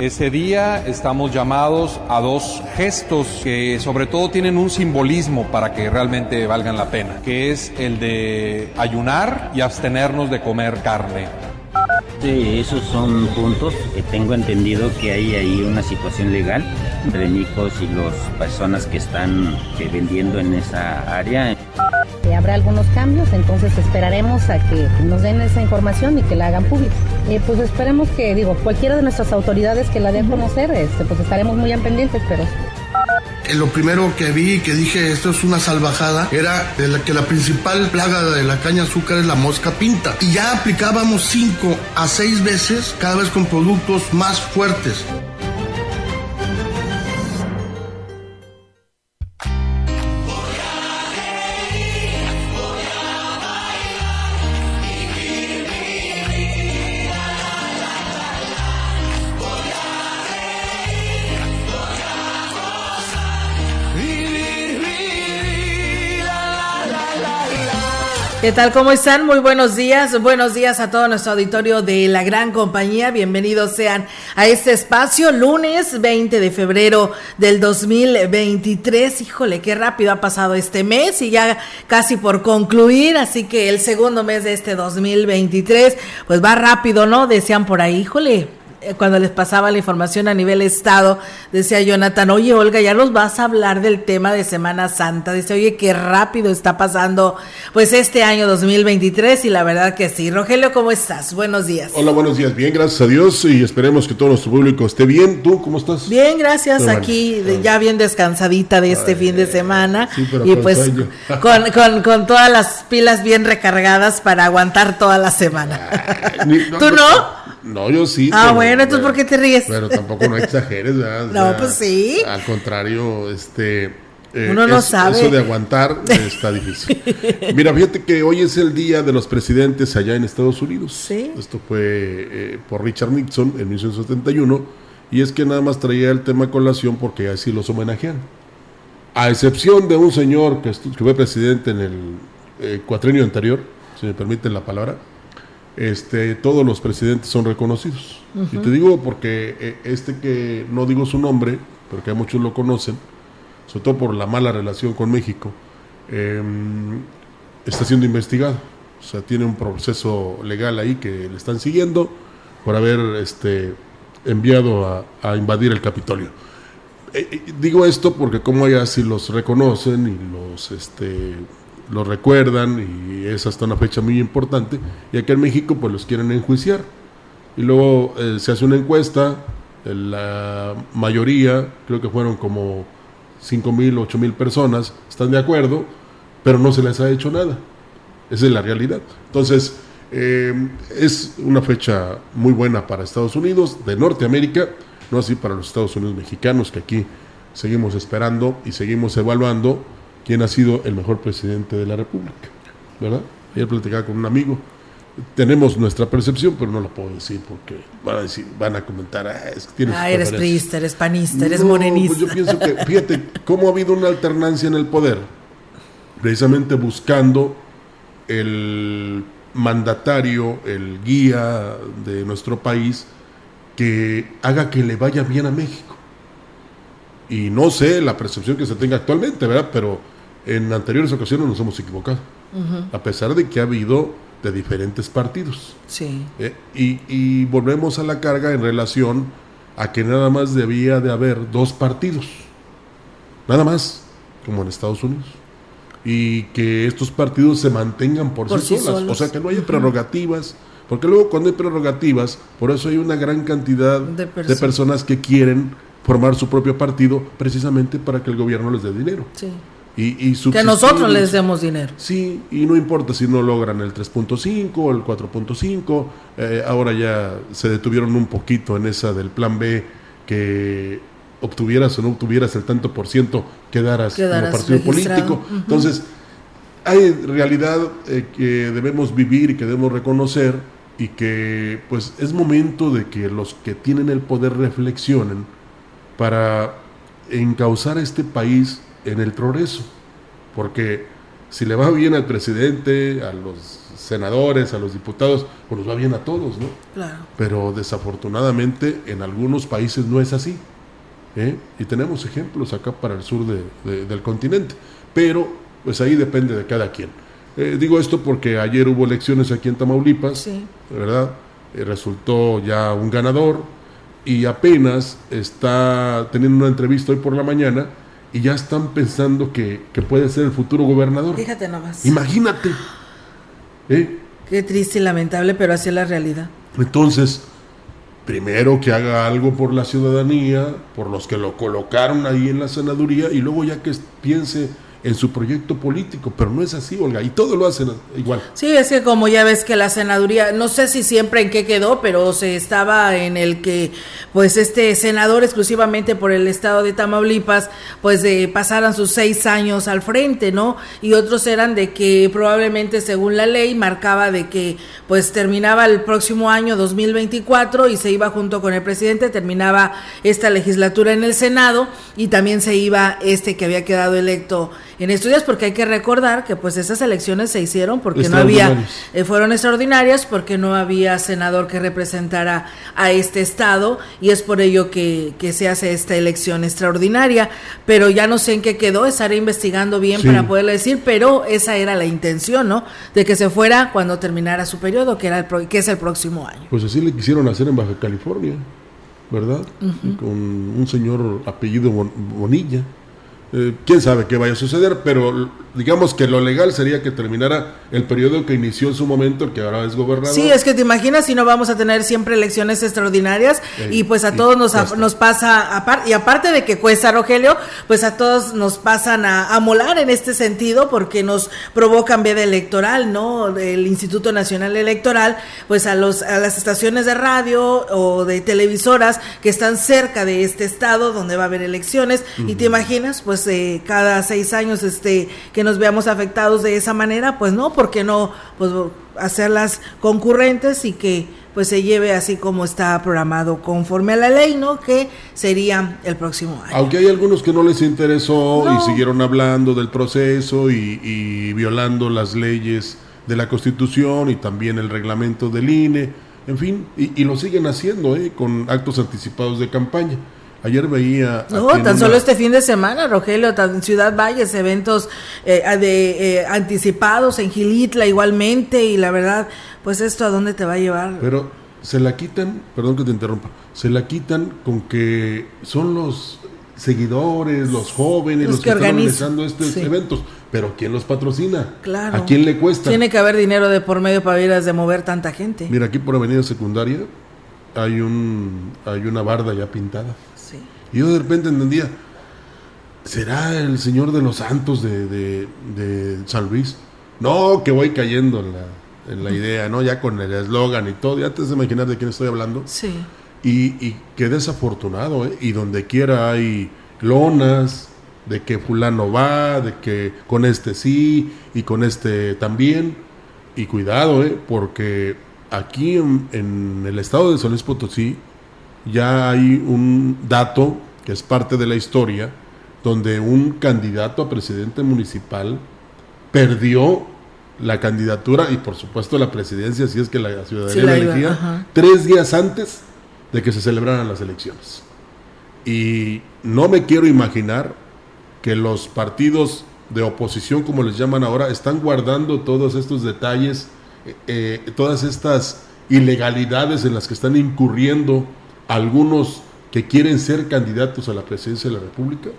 Ese día estamos llamados a dos gestos que sobre todo tienen un simbolismo para que realmente valgan la pena, que es el de ayunar y abstenernos de comer carne. Sí, esos son puntos que tengo entendido que hay ahí una situación legal entre Micos y las personas que están vendiendo en esa área. Habrá algunos cambios, entonces esperaremos a que nos den esa información y que la hagan pública. Eh, pues esperemos que, digo, cualquiera de nuestras autoridades que la den a conocer, este, pues estaremos muy en pendientes, pero eh, lo primero que vi y que dije esto es una salvajada era de la que la principal plaga de la caña azúcar es la mosca pinta y ya aplicábamos cinco a seis veces cada vez con productos más fuertes. ¿Qué tal? ¿Cómo están? Muy buenos días. Buenos días a todo nuestro auditorio de la gran compañía. Bienvenidos sean a este espacio. Lunes 20 de febrero del 2023. Híjole, qué rápido ha pasado este mes y ya casi por concluir. Así que el segundo mes de este 2023, pues va rápido, ¿no? Decían por ahí, híjole cuando les pasaba la información a nivel estado, decía Jonathan, oye Olga, ya nos vas a hablar del tema de Semana Santa. Dice, oye, qué rápido está pasando pues este año 2023 y la verdad que sí. Rogelio, ¿cómo estás? Buenos días. Hola, buenos días. Bien, gracias a Dios y esperemos que todo nuestro público esté bien. ¿Tú cómo estás? Bien, gracias. Aquí ya bien descansadita de este fin de semana y pues con, con, con, todas las pilas bien recargadas para aguantar toda la semana. ¿Tú no? No, yo sí. Ah, bueno, entonces ¿por qué te ríes? Pero tampoco no exageres, ¿verdad? no, pues sí. Al contrario, este... Eh, Uno no sabe. Eso de aguantar está difícil. Mira, fíjate que hoy es el día de los presidentes allá en Estados Unidos. Sí. Esto fue eh, por Richard Nixon en 1971. Y es que nada más traía el tema colación porque así los homenajean. A excepción de un señor que, fue presidente en el eh, cuatrenio anterior, si me permiten la palabra, este, todos los presidentes son reconocidos. Y te digo porque eh, este que no digo su nombre, pero que muchos lo conocen, sobre todo por la mala relación con México, em, está siendo investigado. O sea, tiene un proceso legal ahí que le están siguiendo por haber este, enviado a, invadir el Capitolio. Eh, eh, digo esto porque como allá si los reconocen y los este, lo recuerdan y es hasta una fecha muy importante. Y aquí en México pues los quieren enjuiciar. Y luego eh, se hace una encuesta, la mayoría, creo que fueron como 5 mil, 8 mil personas, están de acuerdo, pero no se les ha hecho nada. Esa es la realidad. Entonces, eh, es una fecha muy buena para Estados Unidos, de Norteamérica, no así para los Estados Unidos mexicanos, que aquí seguimos esperando y seguimos evaluando quién ha sido el mejor presidente de la República, ¿verdad? Ayer platicaba con un amigo, tenemos nuestra percepción, pero no la puedo decir porque van a decir, van a comentar, ah, es que tienes ah, eres priista, eres panista, eres morenista. Pues yo pienso que, fíjate, cómo ha habido una alternancia en el poder, precisamente buscando el mandatario, el guía de nuestro país, que haga que le vaya bien a México. Y no sé la percepción que se tenga actualmente, ¿verdad? Pero en anteriores ocasiones nos hemos equivocado. A pesar de que ha habido de diferentes partidos. Sí. ¿Eh? y, volvemos a la carga en relación a que nada más debía de haber dos partidos. Nada más, como en Estados Unidos. y que estos partidos se mantengan por, Por sí, sí solas. solos. O sea, que no haya prerrogativas. Porque luego cuando hay prerrogativas, por eso hay una gran cantidad De de, personas. personas que quieren formar su propio partido precisamente para que el gobierno les dé dinero. Sí. Y, y Que nosotros les demos dinero. Sí, y no importa si no logran el 3.5 o el 4.5, eh, ahora ya se detuvieron un poquito en esa del plan B, que obtuvieras o no obtuvieras el tanto por ciento, quedaras, Quedaras como partido registrado. político. Entonces, hay realidad eh, que debemos vivir y que debemos reconocer y que pues es momento de que los que tienen el poder reflexionen para encauzar a este país en el progreso. Porque si le va bien al presidente, a los senadores, a los diputados, pues nos va bien a todos, ¿no? Claro. Pero desafortunadamente en algunos países no es así. ¿eh? Y tenemos ejemplos acá para el sur de- de- del continente. Pero pues ahí depende de cada quien. Eh, digo esto porque ayer hubo elecciones aquí en Tamaulipas, Sí. ¿verdad? Eh, resultó ya un ganador y apenas está teniendo una entrevista hoy por la mañana y ya están pensando que, que puede ser el futuro gobernador. Fíjate nomás. Imagínate. ¿eh? Qué triste y lamentable, pero así es la realidad. Entonces, primero que haga algo por la ciudadanía, por los que lo colocaron ahí en la senaduría, y luego ya que piense en su proyecto político, pero no es así, Olga, y todo lo hacen igual. Sí, es que como ya ves que la senaduría, no sé si siempre en qué quedó, pero se estaba en el que, pues este senador exclusivamente por el estado de Tamaulipas, pues de pasaran sus seis años al frente, ¿no? Y otros eran de que probablemente según la ley marcaba de que pues terminaba el próximo año 2024 y se iba junto con el presidente, terminaba esta legislatura en el Senado y también se iba este que había quedado electo en estos días, porque hay que recordar que pues esas elecciones se hicieron porque no había, eh, fueron extraordinarias porque no había senador que representara a este estado y es por ello que, que se hace esta elección extraordinaria, pero ya no sé en qué quedó, estaré investigando bien Sí. para poderle decir, pero esa era la intención, ¿no? De que se fuera cuando terminara su periodo, que, era el pro- que es el próximo año. Pues así le quisieron hacer en Baja California, ¿verdad? Con un señor apellido Bon- Bonilla. Eh, quién sabe qué vaya a suceder, pero digamos que lo legal sería que terminara el periodo que inició en su momento, el que ahora es gobernador. Sí, es que te imaginas si no vamos a tener siempre elecciones extraordinarias Ey, y pues a todos nos, nos pasa, apar- y aparte de que cuesta Rogelio, pues a todos nos pasan a, a molar en este sentido porque nos provocan veda electoral, ¿no? El Instituto Nacional Electoral, pues a, los, a las estaciones de radio o de televisoras que están cerca de este estado donde va a haber elecciones y te imaginas, pues eh, cada seis años este que nos veamos afectados de esa manera, pues no, porque no, pues hacerlas concurrentes y que pues se lleve así como está programado conforme a la ley, ¿no? Que sería el próximo año. Aunque hay algunos que no les interesó No. y siguieron hablando del proceso y, y violando las leyes de la Constitución y también el reglamento del INE, en fin, y, y lo siguen haciendo ¿eh? con actos anticipados de campaña. Ayer veía... No, tan una- solo este fin de semana, Rogelio, tan- en Ciudad Valles, eventos eh, de, eh, anticipados en Gilitla igualmente, y la verdad, pues esto a dónde te va a llevar. Pero se la quitan, perdón que te interrumpa, se la quitan con que son los seguidores, los jóvenes, Los los, que que, están organizan, organizando estos sí. eventos. Pero ¿quién los patrocina? Claro. ¿A quién le cuesta? Tiene que haber dinero de por medio para ir a de mover tanta gente. Mira, aquí por Avenida Secundaria hay un hay una barda ya pintada. Y yo de repente entendía, ¿será el Señor de los Santos de, de- de San Luis? No, que voy cayendo en la, en la idea, ¿no? Ya con el eslogan y todo, ya te has de imaginar de quién estoy hablando. Sí. Y, y qué desafortunado, ¿eh? Y donde quiera hay lonas de que fulano va, de que con este sí y con este también. Y cuidado, ¿eh? Porque aquí en, en el estado de San Luis Potosí ya hay un dato que es parte de la historia donde un candidato a presidente municipal perdió la candidatura y por supuesto la presidencia si es que la ciudadanía Sí, la iba, elegía tres días antes de que se celebraran las elecciones. Y no me quiero imaginar que los partidos de oposición, como les llaman ahora, están guardando todos estos detalles, eh, eh, todas estas ilegalidades en las que están incurriendo algunos que quieren ser candidatos a la presidencia de la República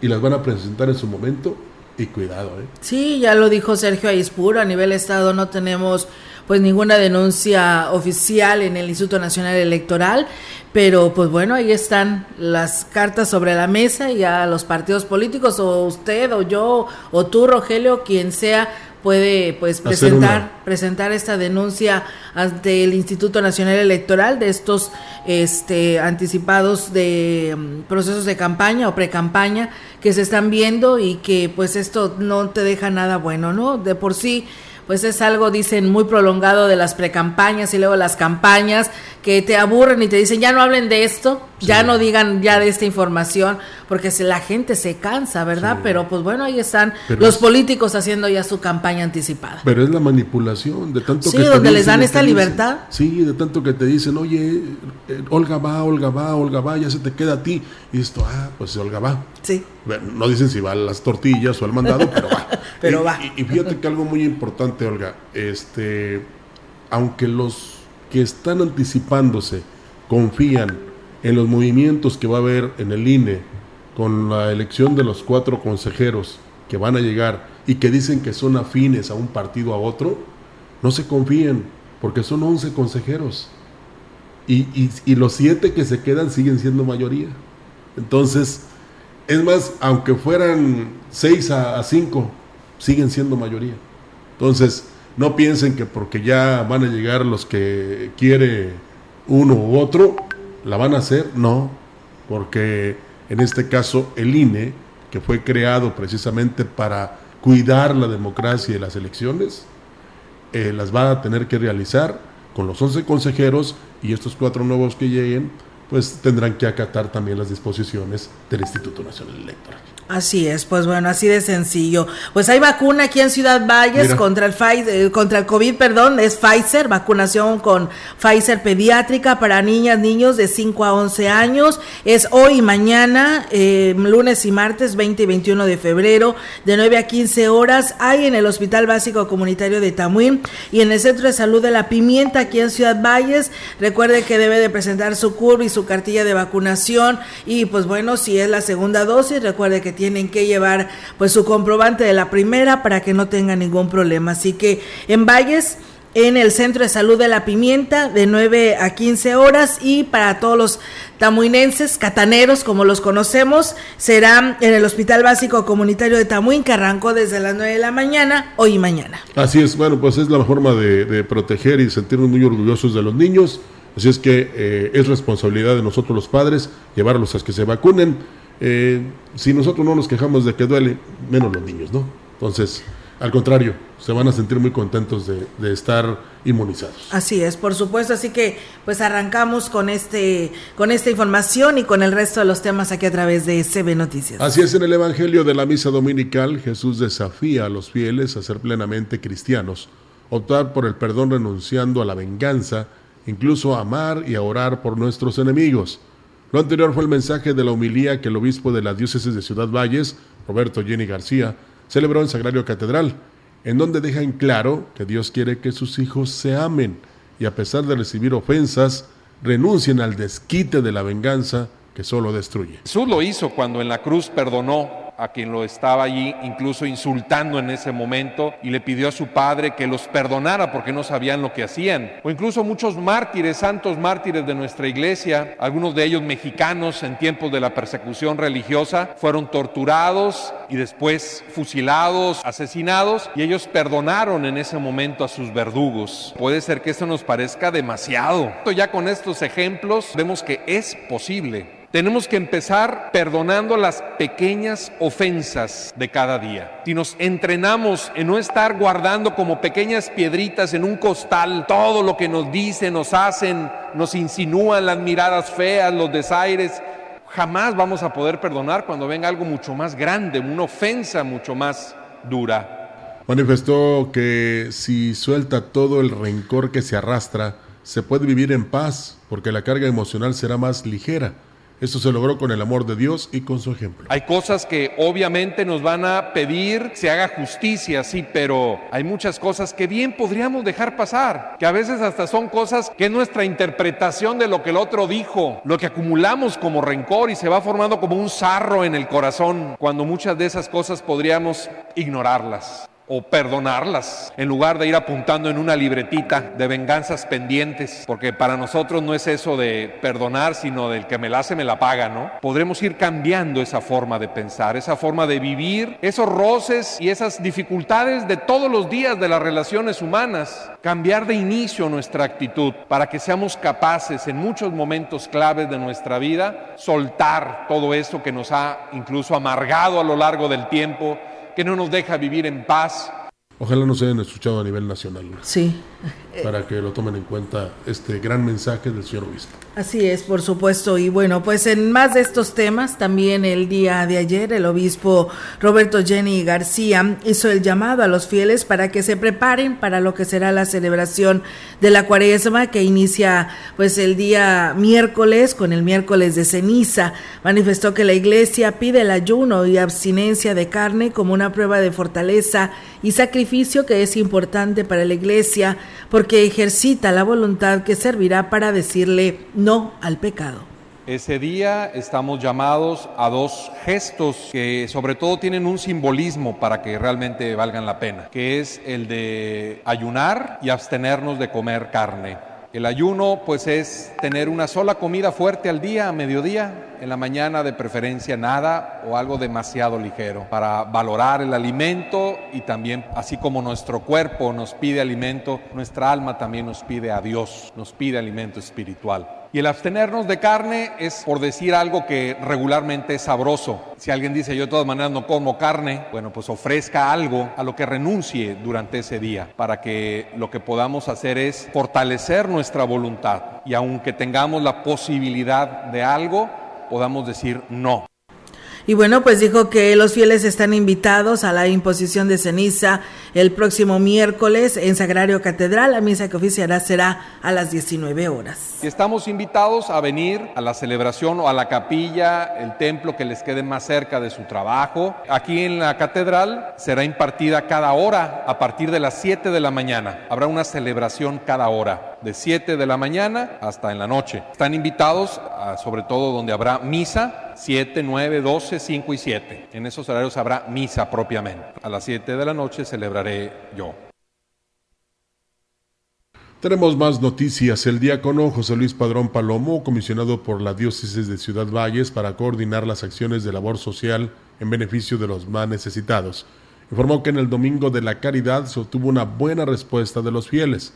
y las van a presentar en su momento Y cuidado, ¿eh? Sí, ya lo dijo Sergio Aispuro, a nivel Estado no tenemos pues ninguna denuncia oficial en el Instituto Nacional Electoral, pero pues bueno, ahí están las cartas sobre la mesa y a los partidos políticos o usted o yo o tú Rogelio, quien sea puede pues presentar presentar esta denuncia ante el Instituto Nacional Electoral de estos este anticipados de mm, procesos de campaña o pre-campaña que se están viendo y que pues esto no te deja nada bueno, ¿no? De por sí pues es algo, dicen, muy prolongado de las precampañas y luego las campañas que te aburren y te dicen, ya no hablen de esto, ya no digan ya de esta información, porque si la gente se cansa, ¿verdad? Pero pues bueno, ahí están los políticos haciendo ya su campaña anticipada. Pero es la manipulación de tanto sí, donde les dan esta libertad. sí, de tanto que te dicen, oye, eh, Olga va, Olga va, Olga va, ya se te queda a ti. Y esto, ah, pues Olga va. Sí. no dicen si va a las tortillas o al mandado, pero va. pero va. Y, y fíjate que algo muy importante, Olga, este, aunque los que están anticipándose confían en los movimientos que va a haber en el INE con la elección de los cuatro consejeros que van a llegar y que dicen que son afines a un partido a otro, no se confíen, porque son 11 consejeros. Y, y, los siete que se quedan siguen siendo mayoría. Entonces, es más, aunque fueran 6 a 5, siguen siendo mayoría. Entonces, no piensen que porque ya van a llegar los que quiere uno u otro, la van a hacer. No, porque en este caso el INE, que fue creado precisamente para cuidar la democracia y las elecciones, eh, las va a tener que realizar con los 11 consejeros y estos cuatro nuevos que lleguen, pues tendrán que acatar también las disposiciones del Instituto Nacional Electoral. Así es, pues bueno, así de sencillo. Pues hay vacuna aquí en Ciudad Valles contra el Pfizer, eh, contra el COVID, perdón, es Pfizer, vacunación con Pfizer pediátrica para niñas, niños de 5 a 11 años. Es hoy y mañana, eh, lunes y martes 20 y 21 de febrero, de 9 a 15 horas. Hay en el Hospital Básico Comunitario de Tamuín y en el Centro de Salud de La Pimienta, aquí en Ciudad Valles. Recuerde que debe de presentar su curva y su cartilla de vacunación. Y pues bueno, si es la segunda dosis, recuerde que tienen que llevar pues su comprobante de la primera para que no tenga ningún problema. Así que en Valles en el Centro de Salud de la Pimienta de 9 a 15 horas y para todos los tamuinenses, cataneros como los conocemos, será en el Hospital Básico Comunitario de Tamuín que arrancó desde las 9 de la mañana, hoy y mañana. Así es, bueno, pues es la forma de, proteger y sentirnos muy orgullosos de los niños, así es que eh, es responsabilidad de nosotros los padres llevarlos a que se vacunen eh, si nosotros no nos quejamos de que duele, menos los niños, ¿no? Entonces, al contrario, se van a sentir muy contentos de, estar inmunizados. Así es, por supuesto. Así que, pues arrancamos con este, con esta información y con el resto de los temas aquí a través de CB Noticias. Así es, en el Evangelio de la Misa Dominical, Jesús desafía a los fieles a ser plenamente cristianos, optar por el perdón renunciando a la venganza, incluso a amar y a orar por nuestros enemigos. Lo anterior fue el mensaje de la humilía que el obispo de la diócesis de Ciudad Valles, Roberto Jenny García, celebró en Sagrario Catedral, en donde deja en claro que Dios quiere que sus hijos se amen y a pesar de recibir ofensas, renuncien al desquite de la venganza que solo destruye. Jesús lo hizo cuando en la cruz perdonó a quien lo estaba allí, incluso insultando en ese momento, y le pidió a su padre que los perdonara porque no sabían lo que hacían. O incluso muchos mártires, santos mártires de nuestra iglesia, algunos de ellos mexicanos en tiempos de la persecución religiosa, fueron torturados y después fusilados, asesinados, y ellos perdonaron en ese momento a sus verdugos. Puede ser que esto nos parezca demasiado. Ya con estos ejemplos vemos que es posible tenemos que empezar perdonando las pequeñas ofensas de cada día. Si nos entrenamos en no estar guardando como pequeñas piedritas en un costal todo lo que nos dicen, nos hacen, nos insinúan las miradas feas, los desaires, jamás vamos a poder perdonar cuando venga algo mucho más grande, una ofensa mucho más dura. Manifestó que si suelta todo el rencor que se arrastra, se puede vivir en paz porque la carga emocional será más ligera Esto se logró con el amor de Dios y con su ejemplo. Hay cosas que obviamente nos van a pedir se haga justicia, sí, pero hay muchas cosas que bien podríamos dejar pasar, que a veces hasta son cosas que es nuestra interpretación de lo que el otro dijo, lo que acumulamos como rencor y se va formando como un sarro en el corazón, cuando muchas de esas cosas podríamos ignorarlas o perdonarlas, en lugar de ir apuntando en una libretita de venganzas pendientes, porque para nosotros no es eso de perdonar, sino del que me la hace, me la paga, ¿no? Podremos ir cambiando esa forma de pensar, esa forma de vivir, esos roces y esas dificultades de todos los días de las relaciones humanas, cambiar de inicio nuestra actitud para que seamos capaces en muchos momentos claves de nuestra vida soltar todo eso que nos ha incluso amargado a lo largo del tiempo que no nos deja vivir en paz. Ojalá nos hayan escuchado a nivel nacional. Sí. Para que lo tomen en cuenta este gran mensaje del señor obispo. Así es, por supuesto. Y bueno, pues en más de estos temas, también el día de ayer el obispo Roberto Jenny García hizo el llamado a los fieles para que se preparen para lo que será la celebración de la cuaresma que inicia pues el día miércoles con el miércoles de ceniza. Manifestó que la iglesia pide el ayuno y abstinencia de carne como una prueba de fortaleza y sacrificio que es importante para la iglesia porque ejercita la voluntad que servirá para decirle no al pecado. Ese día estamos llamados a dos gestos que sobre todo tienen un simbolismo para que realmente valgan la pena, que es el de ayunar y abstenernos de comer carne. El ayuno pues es tener una sola comida fuerte al día, a mediodía, en la mañana de preferencia nada o algo demasiado ligero, para valorar el alimento y también así como nuestro cuerpo nos pide alimento, nuestra alma también nos pide a Dios, nos pide alimento espiritual. Y el abstenernos de carne es por decir algo que regularmente es sabroso. Si alguien dice yo de todas maneras no como carne, bueno, pues ofrezca algo a lo que renuncie durante ese día para que lo que podamos hacer es fortalecer nuestra voluntad y aunque tengamos la posibilidad de algo, podamos decir no. Y bueno, pues dijo que los fieles están invitados a la imposición de ceniza el próximo miércoles en Sagrario Catedral. La misa que oficiará será a las 19 horas. Estamos invitados a venir a la celebración o a la capilla, el templo que les quede más cerca de su trabajo. Aquí en la catedral será impartida cada hora a partir de las 7 de la mañana. Habrá una celebración cada hora, de 7 de la mañana hasta en la noche. Están invitados, sobre todo donde habrá misa, 7, 9, 12, 5 y 7. En esos horarios habrá misa propiamente. A las 7 de la noche celebraré yo. Tenemos más noticias. El diácono José Luis Padrón Palomo, comisionado por la diócesis de Ciudad Valles para coordinar las acciones de labor social en beneficio de los más necesitados, informó que en el Domingo de la Caridad se obtuvo una buena respuesta de los fieles.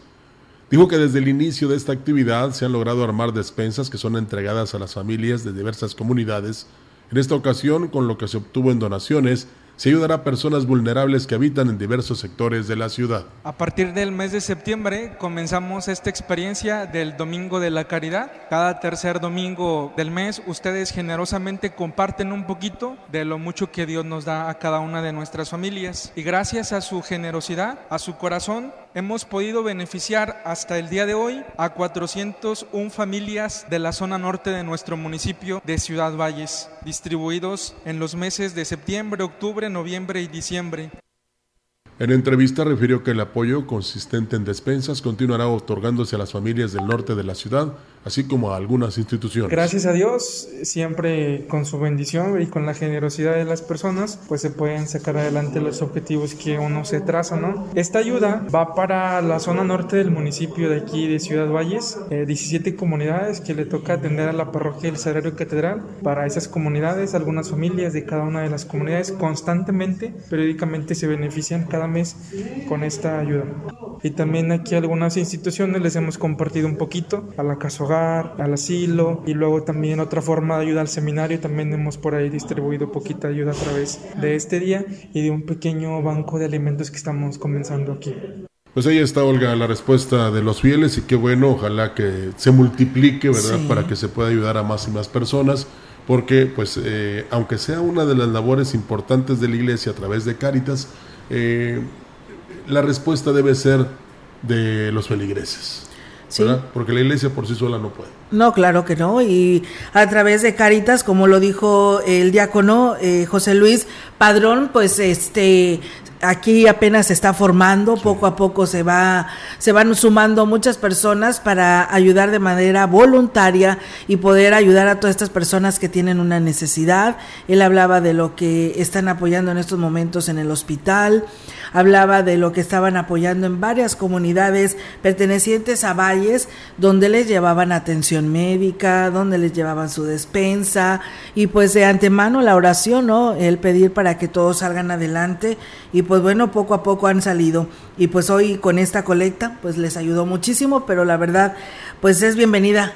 Dijo que desde el inicio de esta actividad se han logrado armar despensas que son entregadas a las familias de diversas comunidades. En esta ocasión, con lo que se obtuvo en donaciones, se ayudará a personas vulnerables que habitan en diversos sectores de la ciudad. A partir del mes de septiembre comenzamos esta experiencia del Domingo de la Caridad. Cada tercer domingo del mes ustedes generosamente comparten un poquito de lo mucho que Dios nos da a cada una de nuestras familias. Y gracias a su generosidad, a su corazón, hemos podido beneficiar hasta el día de hoy a 401 familias de la zona norte de nuestro municipio de Ciudad Valles, distribuidos en los meses de septiembre, octubre, noviembre y diciembre. En entrevista refirió que el apoyo consistente en despensas continuará otorgándose a las familias del norte de la ciudad, así como a algunas instituciones. Gracias a Dios, siempre con su bendición y con la generosidad de las personas, pues se pueden sacar adelante los objetivos que uno se traza, ¿no? Esta ayuda va para la zona norte del municipio de aquí de Ciudad Valles, 17 comunidades que le toca atender a la parroquia del Sagrario Catedral. Para esas comunidades, algunas familias de cada una de las comunidades constantemente, periódicamente se benefician cada mes con esta ayuda. Y también aquí algunas instituciones les hemos compartido un poquito a la casa hogar, al asilo y luego también otra forma de ayuda al seminario. También hemos por ahí distribuido poquita ayuda a través de este día y de un pequeño banco de alimentos que estamos comenzando aquí. Pues ahí está, Olga, la respuesta de los fieles y qué bueno, ojalá que se multiplique, ¿verdad? Para que se pueda ayudar a más y más personas, porque pues eh, aunque sea una de las labores importantes de la iglesia a través de Cáritas, eh, la respuesta debe ser de los feligreses. Porque la iglesia por sí sola no puede. No, claro que no. Y a través de Caritas, como lo dijo el diácono eh, José Luis Padrón, pues este aquí apenas se está formando, poco a poco se va se van sumando muchas personas para ayudar de manera voluntaria y poder ayudar a todas estas personas que tienen una necesidad. Él hablaba de lo que están apoyando en estos momentos en el hospital, hablaba de lo que estaban apoyando en varias comunidades pertenecientes a valles donde les llevaban atención médica, donde les llevaban su despensa y pues de antemano la oración, ¿no? El pedir para que todos salgan adelante y pues bueno, poco a poco han salido y pues hoy con esta colecta pues les ayudó muchísimo, pero la verdad pues es bienvenida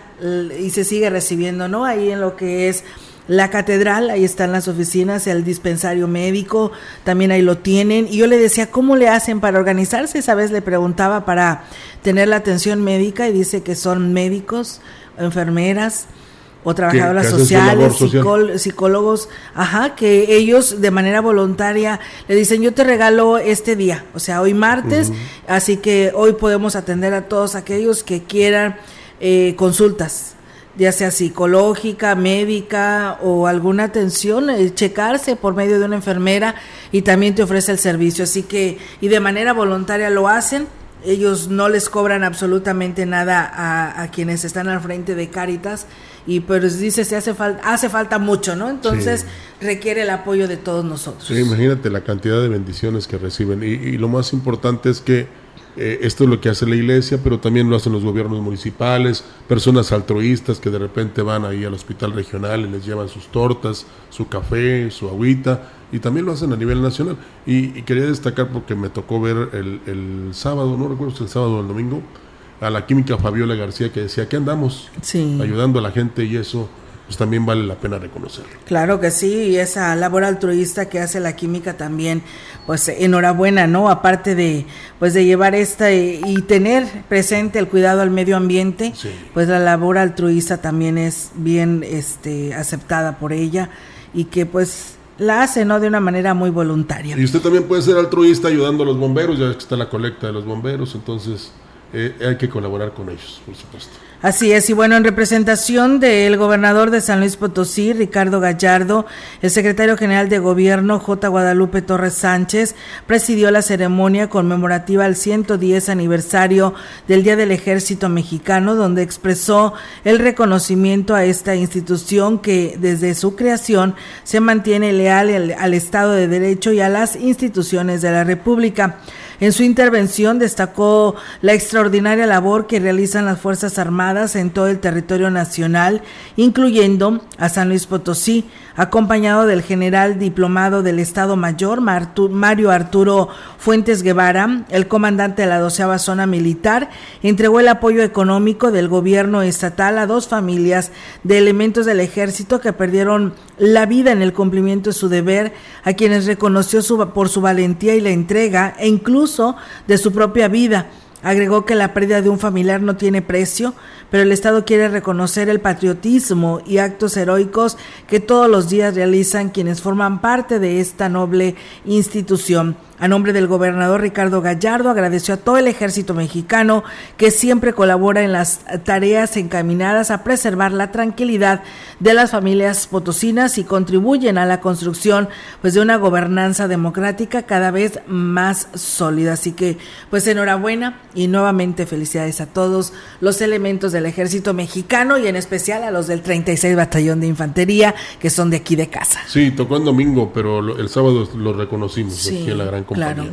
y se sigue recibiendo, ¿no? Ahí en lo que es la catedral, ahí están las oficinas, el dispensario médico, también ahí lo tienen. Y yo le decía, ¿cómo le hacen para organizarse? Esa vez le preguntaba para tener la atención médica y dice que son médicos, enfermeras o trabajadoras sociales, psicólogos, ajá, que ellos de manera voluntaria le dicen, yo te regalo este día, o sea, hoy martes, así que hoy podemos atender a todos aquellos que quieran eh, consultas ya sea psicológica, médica o alguna atención, eh, checarse por medio de una enfermera y también te ofrece el servicio. Así que, y de manera voluntaria lo hacen, ellos no les cobran absolutamente nada a, quienes están al frente de Caritas y pues dice se hace falta hace falta mucho no entonces requiere el apoyo de todos nosotros. Sí, imagínate la cantidad de bendiciones que reciben. Y lo más importante es que eh, esto es lo que hace la iglesia, pero también lo hacen los gobiernos municipales, personas altruistas que de repente van ahí al hospital regional y les llevan sus tortas, su café, su agüita, y también lo hacen a nivel nacional. Y, quería destacar porque me tocó ver el, el, sábado, no recuerdo si el sábado o el domingo, a la química Fabiola García que decía que andamos ayudando a la gente y eso pues también vale la pena reconocerlo. Claro que sí, y esa labor altruista que hace la química también, pues enhorabuena, ¿no? Aparte de pues de llevar esta y, tener presente el cuidado al medio ambiente, pues la labor altruista también es bien este aceptada por ella y que pues la hace, ¿no? De una manera muy voluntaria. Y usted también puede ser altruista ayudando a los bomberos, ya que está la colecta de los bomberos, entonces eh, hay que colaborar con ellos, por supuesto. Así es, y bueno, en representación del gobernador de San Luis Potosí, Ricardo Gallardo, el secretario general de gobierno, J. Guadalupe Torres Sánchez, presidió la ceremonia conmemorativa al 110 aniversario del Día del Ejército Mexicano, donde expresó el reconocimiento a esta institución que desde su creación se mantiene leal al, al Estado de Derecho y a las instituciones de la República. En su intervención destacó la extraordinaria labor que realizan las Fuerzas Armadas en todo el territorio nacional, incluyendo a San Luis Potosí, acompañado del general diplomado del Estado Mayor, Mario Arturo Fuentes Guevara, el comandante de la doceava zona militar, entregó el apoyo económico del gobierno estatal a dos familias de elementos del ejército que perdieron la vida en el cumplimiento de su deber, a quienes reconoció por su valentía y la entrega e incluso de su propia vida. Agregó que la pérdida de un familiar no tiene precio, pero el Estado quiere reconocer el patriotismo y actos heroicos que todos los días realizan quienes forman parte de esta noble institución. A nombre del gobernador Ricardo Gallardo agradeció a todo el ejército mexicano que siempre colabora en las tareas encaminadas a preservar la tranquilidad de las familias potosinas y contribuyen a la construcción pues de una gobernanza democrática cada vez más sólida. Así que pues enhorabuena y nuevamente felicidades a todos los elementos del ejército mexicano y en especial a los del 36 Batallón de Infantería que son de aquí de casa. Sí, tocó en domingo, pero el sábado lo reconocimos aquí en la gran Claro.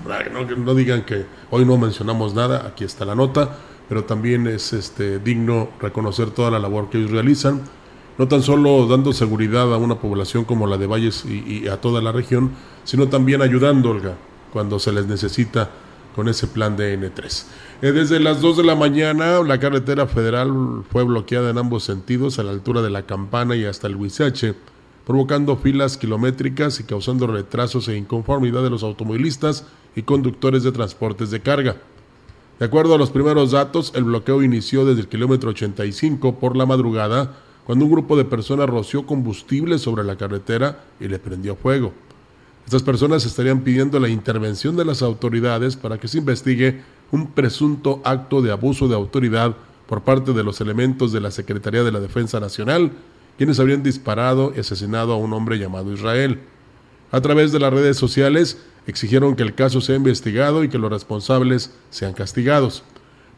No, digan que hoy no mencionamos nada, aquí está la nota, pero también es este digno reconocer toda la labor que ellos realizan, no tan solo dando seguridad a una población como la de Valles y, a toda la región, sino también ayudando, Olga, cuando se les necesita con ese plan de N3. Eh, desde las 2 de la mañana, la carretera federal fue bloqueada en ambos sentidos, a la altura de la Campana y hasta el Huizache provocando filas kilométricas y causando retrasos e inconformidad de los automovilistas y conductores de transportes de carga. De acuerdo a los primeros datos, el bloqueo inició desde el kilómetro 85 por la madrugada, cuando un grupo de personas roció combustible sobre la carretera y le prendió fuego. Estas personas estarían pidiendo la intervención de las autoridades para que se investigue un presunto acto de abuso de autoridad por parte de los elementos de la Secretaría de la Defensa Nacional, quienes habrían disparado y asesinado a un hombre llamado Israel. A través de las redes sociales exigieron que el caso sea investigado y que los responsables sean castigados.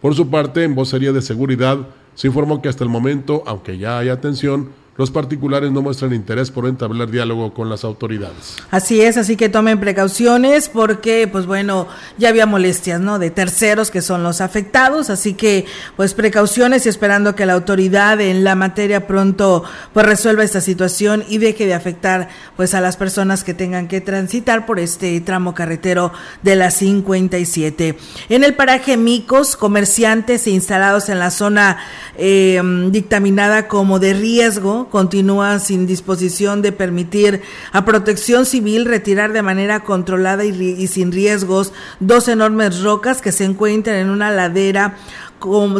Por su parte, en vocería de seguridad, se informó que hasta el momento, aunque ya hay atención, los particulares no muestran interés por entablar diálogo con las autoridades. Así es, así que tomen precauciones porque, pues bueno, ya había molestias, ¿no? De terceros que son los afectados, así que, pues precauciones y esperando que la autoridad en la materia pronto, pues resuelva esta situación y deje de afectar, pues a las personas que tengan que transitar por este tramo carretero de la 57. En el paraje Micos, comerciantes instalados en la zona eh, dictaminada como de riesgo, continúa sin disposición de permitir a Protección Civil retirar de manera controlada y, sin riesgos dos enormes rocas que se encuentran en una ladera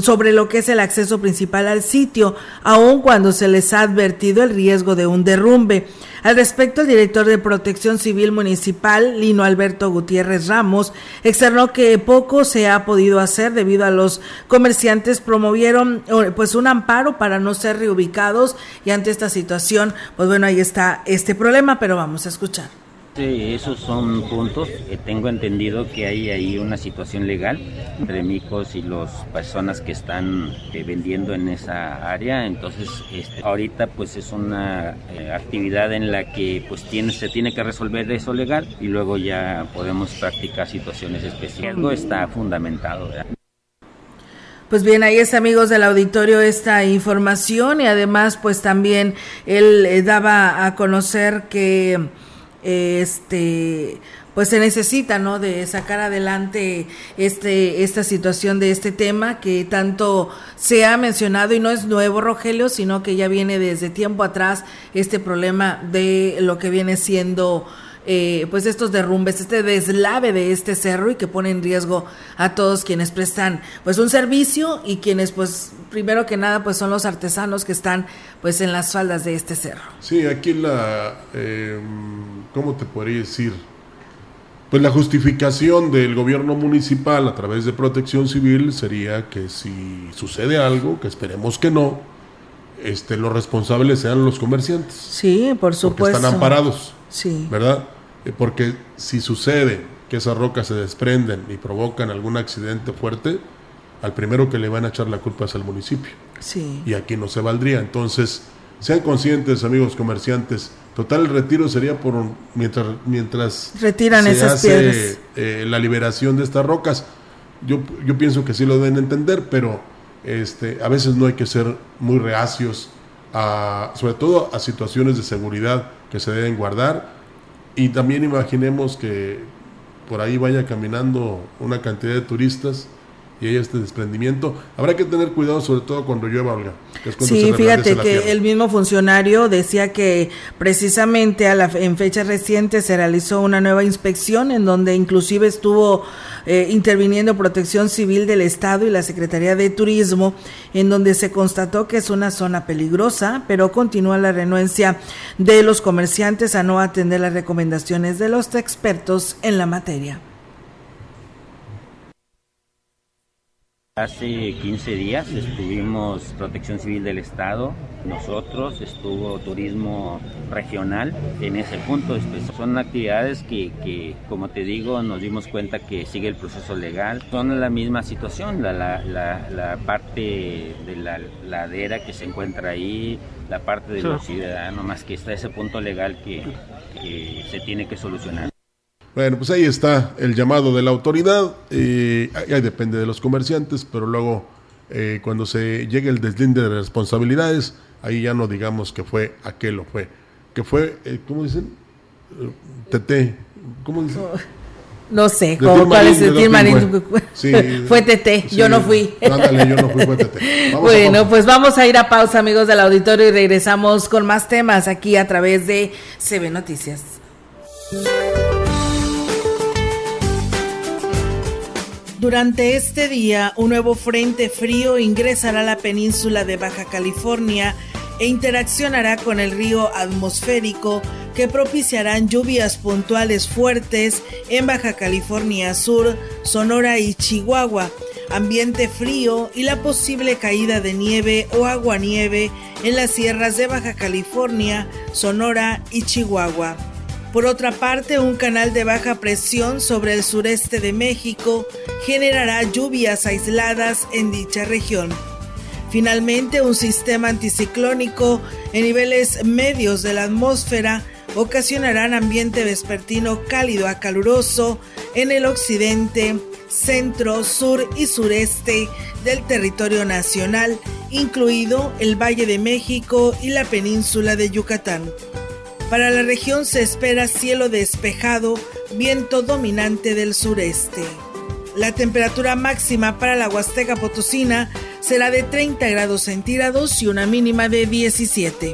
sobre lo que es el acceso principal al sitio, aun cuando se les ha advertido el riesgo de un derrumbe. Al respecto, el director de Protección Civil Municipal, Lino Alberto Gutiérrez Ramos, externó que poco se ha podido hacer debido a los comerciantes promovieron pues un amparo para no ser reubicados y ante esta situación, pues bueno, ahí está este problema, pero vamos a escuchar. Sí, esos son puntos. tengo entendido que hay ahí una situación legal entre Micos y las personas que están eh, vendiendo en esa área. Entonces, este, ahorita pues es una eh, actividad en la que pues tiene, se tiene que resolver eso legal y luego ya podemos practicar situaciones especiales. Algo está fundamentado. Pues bien, ahí es amigos del auditorio esta información y además pues también él eh, daba a conocer que este pues se necesita no de sacar adelante este esta situación de este tema que tanto se ha mencionado y no es nuevo Rogelio sino que ya viene desde tiempo atrás este problema de lo que viene siendo eh, pues estos derrumbes, este deslave de este cerro y que pone en riesgo a todos quienes prestan pues un servicio y quienes pues primero que nada pues son los artesanos que están pues en las faldas de este cerro. Sí, aquí la, eh, ¿cómo te podría decir? Pues la justificación del gobierno municipal a través de protección civil sería que si sucede algo, que esperemos que no, este, los responsables sean los comerciantes. Sí, por supuesto. Porque están amparados. Sí. ¿Verdad? Eh, porque si sucede que esas rocas se desprenden y provocan algún accidente fuerte, al primero que le van a echar la culpa es al municipio. Sí. Y aquí no se valdría. Entonces, sean conscientes, amigos comerciantes. Total, el retiro sería por mientras mientras retiran se esas hace, eh, la liberación de estas rocas. Yo, yo pienso que sí lo deben entender, pero este, a veces no hay que ser muy reacios, a, sobre todo a situaciones de seguridad que se deben guardar. Y también imaginemos que por ahí vaya caminando una cantidad de turistas y hay este desprendimiento. Habrá que tener cuidado sobre todo cuando llueva, Olga. sí, fíjate que el mismo funcionario decía que precisamente a la, en fechas recientes se realizó una nueva inspección en donde inclusive estuvo eh, interviniendo Protección Civil del Estado y la Secretaría de Turismo, en donde se constató que es una zona peligrosa, pero continúa la renuencia de los comerciantes a no atender las recomendaciones de los expertos en la materia. Hace 15 días estuvimos Protección Civil del Estado, nosotros, estuvo Turismo Regional en ese punto. Son actividades que, como te digo, nos dimos cuenta que sigue el proceso legal. Son la misma situación, la, la, parte de la ladera que se encuentra ahí, la parte de los ciudadanos, más que está ese punto legal que se tiene que solucionar. Bueno, pues ahí está el llamado de la autoridad. Eh, ahí depende de los comerciantes, pero luego eh, cuando se llegue el deslinde de responsabilidades, ahí ya no digamos que fue aquel o fue. Que fue, eh, ¿cómo dicen? TT. ¿Cómo dicen? No sé, ¿cuál es el Marín? Sí, fue TT, yo no fui. Ándale, yo no fui, fue bueno, pues vamos a ir a pausa, amigos del auditorio, y regresamos con más temas aquí a través de CB Noticias. Durante este día, un nuevo frente frío ingresará a la península de Baja California e interaccionará con el río atmosférico que propiciarán lluvias puntuales fuertes en Baja California Sur, Sonora y Chihuahua ambiente frío y la posible caída de nieve o aguanieve en las sierras de Baja California, Sonora y Chihuahua. Por otra parte, un canal de baja presión sobre el sureste de México generará lluvias aisladas en dicha región. Finalmente, un sistema anticiclónico en niveles medios de la atmósfera ocasionarán ambiente vespertino cálido a caluroso en el occidente, centro, sur y sureste del territorio nacional, incluido el Valle de México y la península de Yucatán. Para la región se espera cielo despejado, viento dominante del sureste. La temperatura máxima para la Huasteca Potosina será de 30 grados centígrados y una mínima de 17.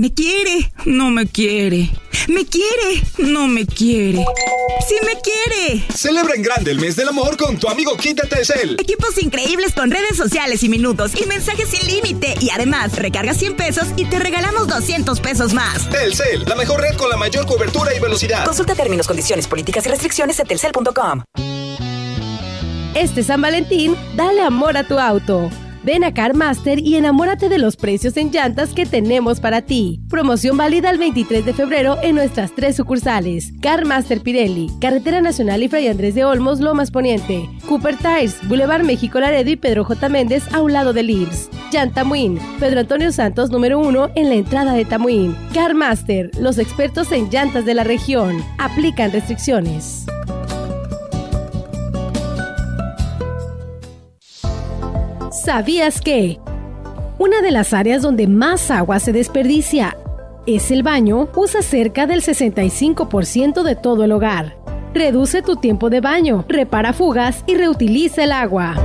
Me quiere, no me quiere. Me quiere, no me quiere. Sí me quiere. Celebra en grande el mes del amor con tu amigo de Telcel. Equipos increíbles con redes sociales y minutos y mensajes sin límite. Y además, recarga 100 pesos y te regalamos 200 pesos más. Telcel, la mejor red con la mayor cobertura y velocidad. Consulta términos, condiciones, políticas y restricciones en telcel.com. Este San Valentín, dale amor a tu auto. Ven a CarMaster y enamórate de los precios en llantas que tenemos para ti. Promoción válida el 23 de febrero en nuestras tres sucursales. CarMaster Pirelli, Carretera Nacional y Fray Andrés de Olmos, Lomas Poniente. Cooper Tires, Boulevard México Laredo y Pedro J. Méndez a un lado de. Jan Tamuín, Pedro Antonio Santos número 1 en la entrada de Tamuín. CarMaster, los expertos en llantas de la región. Aplican restricciones. ¿Sabías que? Una de las áreas donde más agua se desperdicia es el baño, usa cerca del 65% de todo el hogar. Reduce tu tiempo de baño, repara fugas y reutiliza el agua.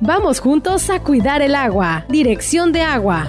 Vamos juntos a cuidar el agua. Dirección de agua.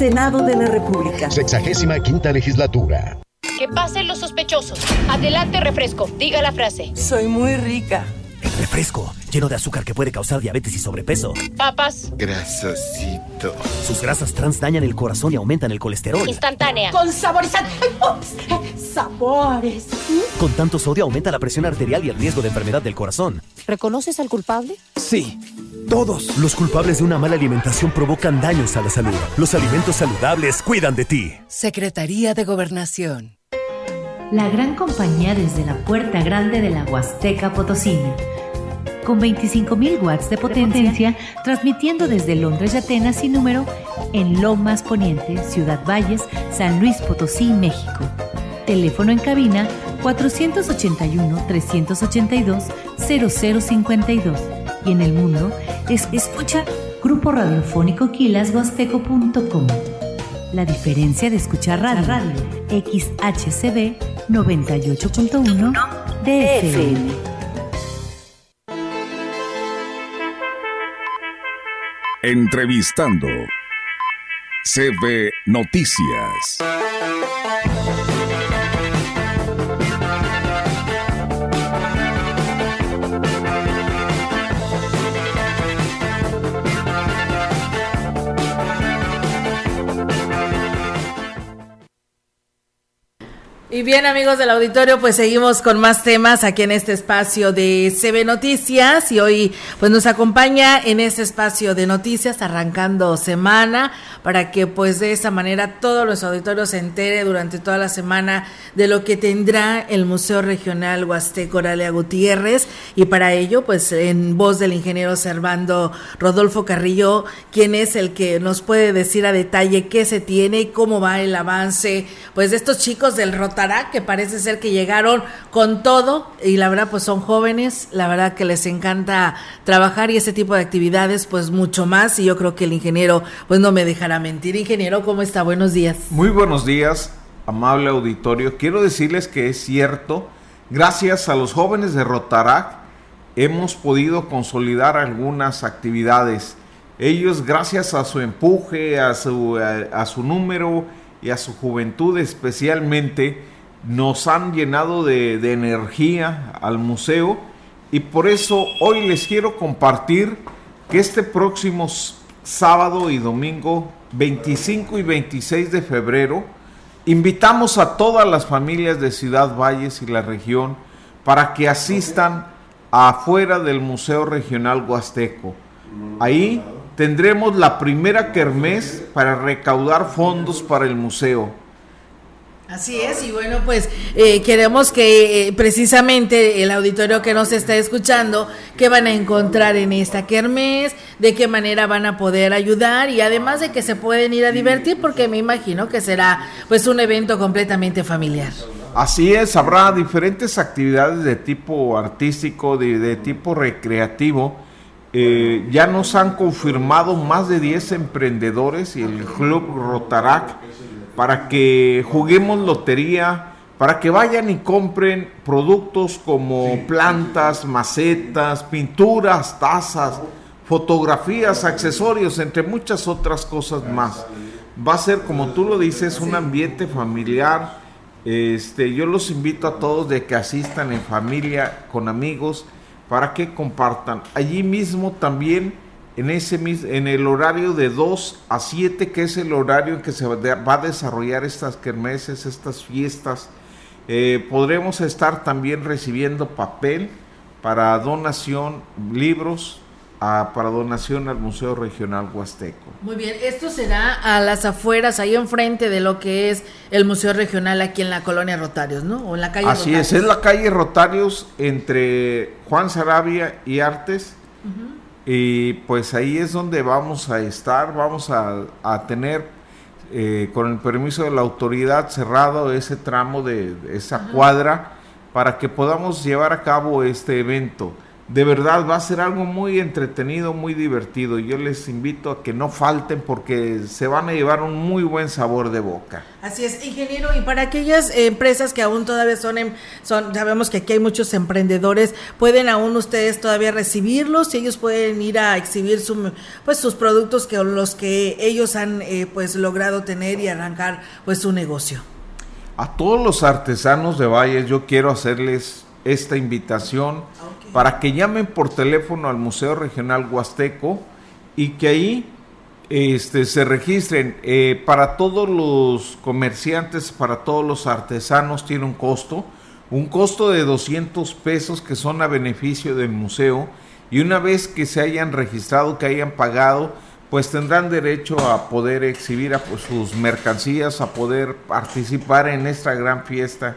Senado de la República. Sexagésima quinta legislatura. Que pasen los sospechosos. Adelante, refresco. Diga la frase. Soy muy rica. El refresco, lleno de azúcar que puede causar diabetes y sobrepeso. Papas. Grasosito. Sus grasas trans dañan el corazón y aumentan el colesterol. Instantánea. Con saborizante. Sabores. Con tanto sodio aumenta la presión arterial y el riesgo de enfermedad del corazón. ¿Reconoces al culpable? Sí. Todos los culpables de una mala alimentación provocan daños a la salud. Los alimentos saludables cuidan de ti. Secretaría de Gobernación. La gran compañía desde la puerta grande de la Huasteca Potosina. Con 25.000 watts de potencia, transmitiendo desde Londres y Atenas sin número en Lomas Poniente, Ciudad Valles, San Luis Potosí, México. Teléfono en cabina 481-382-0052 y en el mundo es, escucha Grupo Radiofónico Quilashuasteco.com. La diferencia de escuchar radio, radio XHCB 98.1 DFM. Entrevistando CB Noticias. Y bien, amigos del auditorio, pues seguimos con más temas aquí en este espacio de CB Noticias. Y hoy pues nos acompaña en este espacio de noticias arrancando semana para que pues de esa manera todo nuestro auditorio se entere durante toda la semana de lo que tendrá el Museo Regional Huasteco Oralia Gutiérrez. Y para ello pues en voz del ingeniero Servando Rodolfo Carrillo, quien es el que nos puede decir a detalle qué se tiene y cómo va el avance pues de estos chicos del Rota que parece ser que llegaron con todo y la verdad pues son jóvenes, la verdad que les encanta trabajar y ese tipo de actividades pues mucho más y yo creo que el ingeniero pues no me dejará mentir. Ingeniero, ¿cómo está? Buenos días. Muy buenos días, amable auditorio. Quiero decirles que es cierto, gracias a los jóvenes de Rotarac hemos podido consolidar algunas actividades. Ellos, gracias a su empuje, a su, a, a su número y a su juventud especialmente, nos han llenado de, energía al museo y por eso hoy les quiero compartir que este próximo sábado y domingo 25 y 26 de febrero invitamos a todas las familias de Ciudad Valles y la región para que asistan afuera del Museo Regional Huasteco. Ahí tendremos la primera kermés para recaudar fondos para el museo. Así es, y bueno, pues eh, queremos que eh, precisamente el auditorio que nos está escuchando, qué van a encontrar en esta kermés, de qué manera van a poder ayudar y además de que se pueden ir a divertir porque me imagino que será pues un evento completamente familiar. Así es, habrá diferentes actividades de tipo artístico, de, de tipo recreativo. Eh, ya nos han confirmado más de 10 emprendedores y el Club Rotarac para que juguemos lotería, para que vayan y compren productos como plantas, macetas, pinturas, tazas, fotografías, accesorios, entre muchas otras cosas más. Va a ser, como tú lo dices, un ambiente familiar. Este, yo los invito a todos de que asistan en familia, con amigos, para que compartan. Allí mismo también en, ese, en el horario de 2 a 7, que es el horario en que se va a desarrollar estas kermeses, estas fiestas, eh, podremos estar también recibiendo papel para donación, libros para donación al Museo Regional Huasteco. Muy bien, esto será a las afueras, ahí enfrente de lo que es el Museo Regional aquí en la colonia Rotarios, ¿no? O en la calle Así es, es la calle Rotarios entre Juan Sarabia y Artes. Y pues ahí es donde vamos a estar, vamos a, tener, eh, con el permiso de la autoridad, cerrado ese tramo de, esa cuadra para que podamos llevar a cabo este evento de verdad va a ser algo muy entretenido, muy divertido. Yo les invito a que no falten porque se van a llevar un muy buen sabor de boca. Así es, ingeniero, y para aquellas empresas que aún todavía son, son sabemos que aquí hay muchos emprendedores, pueden aún ustedes todavía recibirlos y ellos pueden ir a exhibir su, pues sus productos que los que ellos han eh, pues logrado tener y arrancar pues su negocio. A todos los artesanos de Valles yo quiero hacerles esta invitación para que llamen por teléfono al Museo Regional Huasteco y que ahí este, se registren. Eh, para todos los comerciantes, para todos los artesanos tiene un costo, un costo de 200 pesos que son a beneficio del museo y una vez que se hayan registrado, que hayan pagado, pues tendrán derecho a poder exhibir pues, sus mercancías, a poder participar en esta gran fiesta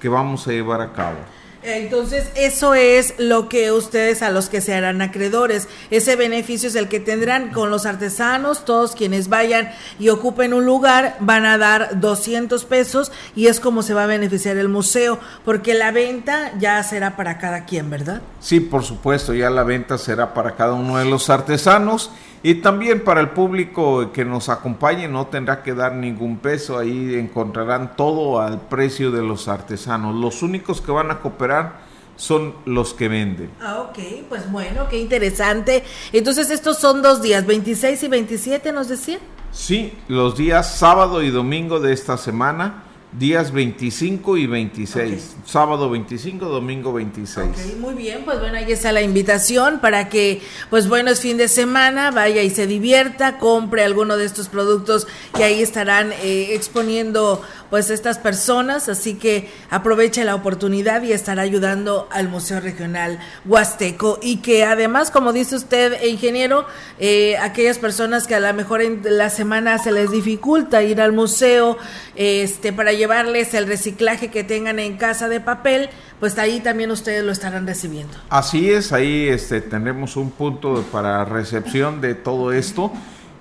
que vamos a llevar a cabo. Entonces, eso es lo que ustedes a los que se harán acreedores. Ese beneficio es el que tendrán con los artesanos, todos quienes vayan y ocupen un lugar van a dar 200 pesos y es como se va a beneficiar el museo, porque la venta ya será para cada quien, ¿verdad? Sí, por supuesto, ya la venta será para cada uno de los artesanos y también para el público que nos acompañe no tendrá que dar ningún peso, ahí encontrarán todo al precio de los artesanos. Los únicos que van a cooperar son los que venden. Ah, ok, pues bueno, qué interesante. Entonces estos son dos días, 26 y 27 nos decían. Sí, los días sábado y domingo de esta semana, días 25 y 26. Sábado 25, domingo 26. Ok, muy bien, pues bueno, ahí está la invitación para que, pues bueno, es fin de semana, vaya y se divierta, compre alguno de estos productos que ahí estarán eh, exponiendo pues estas personas, así que aproveche la oportunidad y estará ayudando al Museo Regional Huasteco y que además, como dice usted, ingeniero, eh, aquellas personas que a lo mejor en la semana se les dificulta ir al museo, este, para llevarles el reciclaje que tengan en casa de papel, pues ahí también ustedes lo estarán recibiendo. Así es, ahí este, tenemos un punto para recepción de todo esto.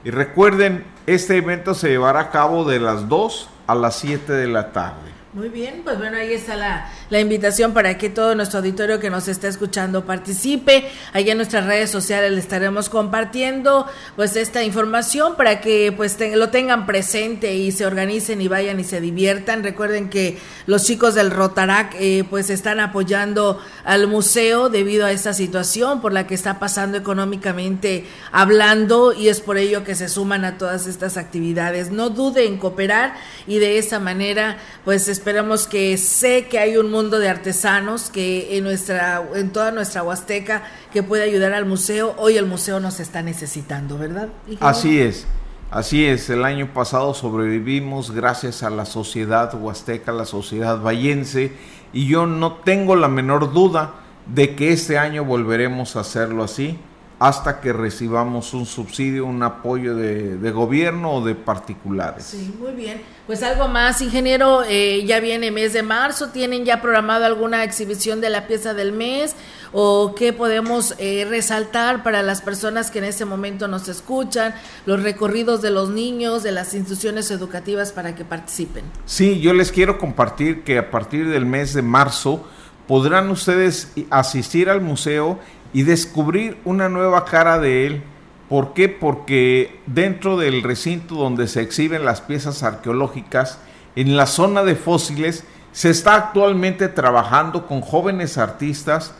Y recuerden, este evento se llevará a cabo de las 2 a las 7 de la tarde. Muy bien, pues bueno, ahí está la, la, invitación para que todo nuestro auditorio que nos está escuchando participe. Allá en nuestras redes sociales le estaremos compartiendo pues esta información para que pues lo tengan presente y se organicen y vayan y se diviertan. Recuerden que los chicos del Rotarac eh, pues están apoyando al museo debido a esta situación por la que está pasando económicamente hablando y es por ello que se suman a todas estas actividades. No dude en cooperar y de esa manera pues esperamos que sé que hay un mundo de artesanos que en nuestra en toda nuestra Huasteca que puede ayudar al museo. Hoy el museo nos está necesitando, ¿verdad? Así es. Así es, el año pasado sobrevivimos gracias a la sociedad huasteca, la sociedad vallense, y yo no tengo la menor duda de que este año volveremos a hacerlo así hasta que recibamos un subsidio, un apoyo de, de, gobierno o de particulares. Sí, muy bien. Pues algo más, ingeniero, eh, ya viene mes de marzo, ¿tienen ya programado alguna exhibición de la pieza del mes? ¿O qué podemos eh, resaltar para las personas que en este momento nos escuchan? Los recorridos de los niños, de las instituciones educativas para que participen. Sí, yo les quiero compartir que a partir del mes de marzo podrán ustedes asistir al museo y descubrir una nueva cara de él. ¿Por qué? Porque dentro del recinto donde se exhiben las piezas arqueológicas, en la zona de fósiles, se está actualmente trabajando con jóvenes artistas,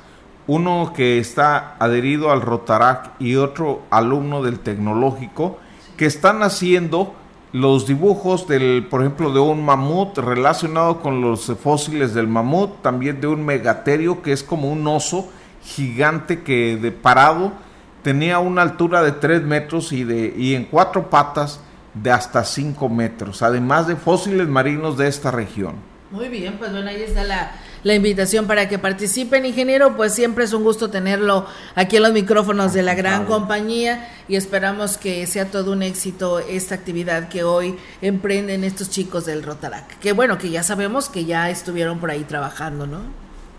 uno que está adherido al Rotarac y otro alumno del tecnológico, que están haciendo los dibujos del, por ejemplo, de un mamut relacionado con los fósiles del mamut, también de un megaterio que es como un oso, gigante que de parado tenía una altura de 3 metros y, de, y en cuatro patas de hasta 5 metros, además de fósiles marinos de esta región. Muy bien, pues bueno, ahí está la, la invitación para que participen, ingeniero. Pues siempre es un gusto tenerlo aquí en los micrófonos de la gran compañía y esperamos que sea todo un éxito esta actividad que hoy emprenden estos chicos del Rotarac. Que bueno, que ya sabemos que ya estuvieron por ahí trabajando, ¿no?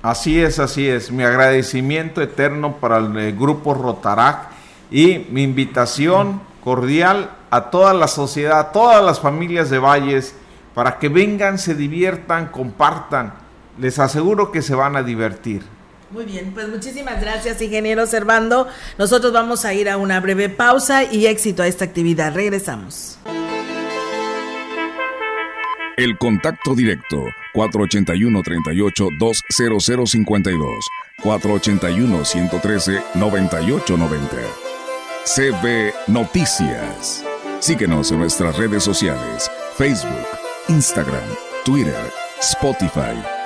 Así es, así es. Mi agradecimiento eterno para el eh, grupo Rotarac y mi invitación cordial a toda la sociedad, a todas las familias de Valles, para que vengan, se diviertan, compartan. Les aseguro que se van a divertir. Muy bien, pues muchísimas gracias, ingeniero Servando. Nosotros vamos a ir a una breve pausa y éxito a esta actividad. Regresamos. El contacto directo 481-38-20052, 481-113-9890. CB Noticias. Síguenos en nuestras redes sociales, Facebook, Instagram, Twitter, Spotify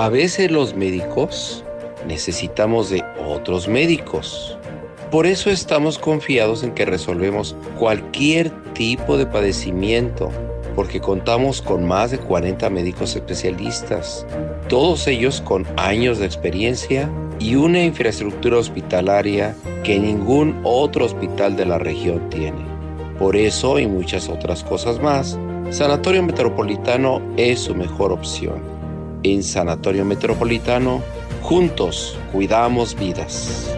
A veces los médicos necesitamos de otros médicos. Por eso estamos confiados en que resolvemos cualquier tipo de padecimiento, porque contamos con más de 40 médicos especialistas, todos ellos con años de experiencia y una infraestructura hospitalaria que ningún otro hospital de la región tiene. Por eso y muchas otras cosas más, Sanatorio Metropolitano es su mejor opción. En Sanatorio Metropolitano, juntos cuidamos vidas.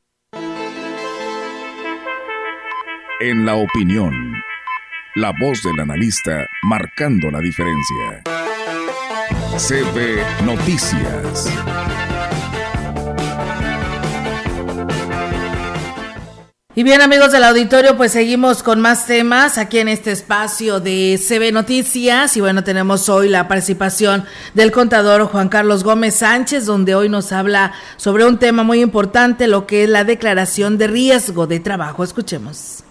En la opinión, la voz del analista marcando la diferencia. CB Noticias. Y bien amigos del auditorio, pues seguimos con más temas aquí en este espacio de CB Noticias y bueno, tenemos hoy la participación del contador Juan Carlos Gómez Sánchez, donde hoy nos habla sobre un tema muy importante, lo que es la declaración de riesgo de trabajo. Escuchemos.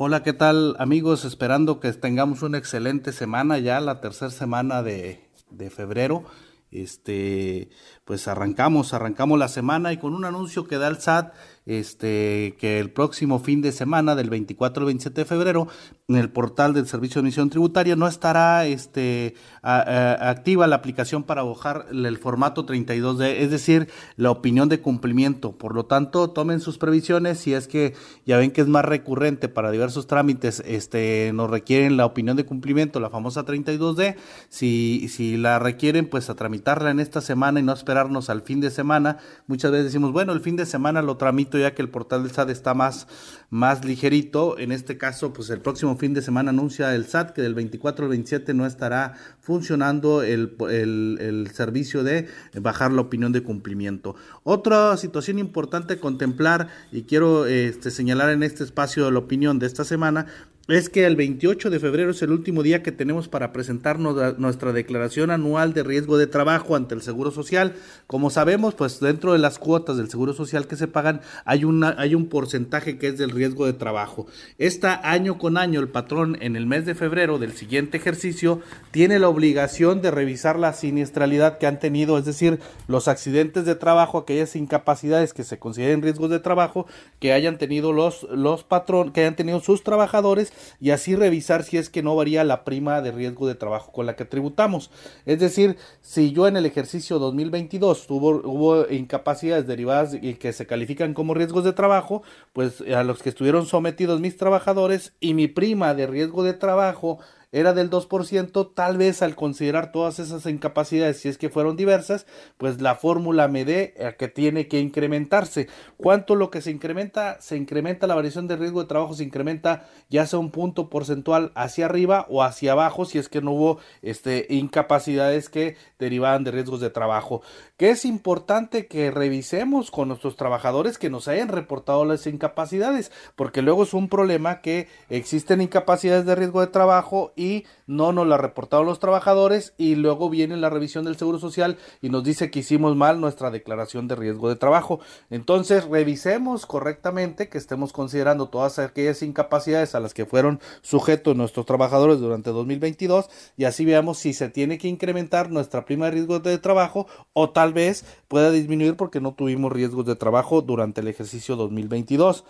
Hola, ¿qué tal amigos? Esperando que tengamos una excelente semana ya, la tercera semana de, de febrero. Este, pues arrancamos, arrancamos la semana y con un anuncio que da el SAT este, que el próximo fin de semana, del 24 al 27 de febrero, en el portal del Servicio de Emisión Tributaria no estará este, activa la aplicación para bajar el formato 32D, es decir, la opinión de cumplimiento. Por lo tanto, tomen sus previsiones si es que ya ven que es más recurrente para diversos trámites, este, nos requieren la opinión de cumplimiento, la famosa 32D. Si, si la requieren, pues a tramitarla en esta semana y no esperarnos al fin de semana. Muchas veces decimos, bueno, el fin de semana lo tramito ya que el portal del SAT está más, más ligerito. En este caso, pues el próximo fin de semana anuncia el SAT que del 24 al 27 no estará funcionando el, el, servicio de bajar la opinión de cumplimiento. Otra situación importante contemplar y quiero este, señalar en este espacio de la opinión de esta semana es que el 28 de febrero es el último día que tenemos para presentarnos nuestra declaración anual de riesgo de trabajo ante el Seguro Social. Como sabemos, pues dentro de las cuotas del Seguro Social que se pagan hay, una, hay un porcentaje que es del riesgo de trabajo. Esta año con año el patrón en el mes de febrero del siguiente ejercicio tiene la obligación de revisar la siniestralidad que han tenido, es decir, los accidentes de trabajo, aquellas incapacidades que se consideren riesgos de trabajo que hayan tenido los, los que hayan tenido sus trabajadores y así revisar si es que no varía la prima de riesgo de trabajo con la que tributamos. Es decir, si yo en el ejercicio 2022 tuvo, hubo incapacidades derivadas y que se califican como riesgos de trabajo, pues a los que estuvieron sometidos mis trabajadores y mi prima de riesgo de trabajo era del 2%, tal vez al considerar todas esas incapacidades, si es que fueron diversas, pues la fórmula me dé que tiene que incrementarse. ¿Cuánto lo que se incrementa? Se incrementa la variación de riesgo de trabajo, se incrementa ya sea un punto porcentual hacia arriba o hacia abajo, si es que no hubo este, incapacidades que derivaban de riesgos de trabajo. Que es importante que revisemos con nuestros trabajadores que nos hayan reportado las incapacidades, porque luego es un problema que existen incapacidades de riesgo de trabajo y no nos la reportaron los trabajadores y luego viene la revisión del Seguro Social y nos dice que hicimos mal nuestra declaración de riesgo de trabajo. Entonces, revisemos correctamente que estemos considerando todas aquellas incapacidades a las que fueron sujetos nuestros trabajadores durante 2022 y así veamos si se tiene que incrementar nuestra prima de riesgo de trabajo o tal vez pueda disminuir porque no tuvimos riesgos de trabajo durante el ejercicio 2022.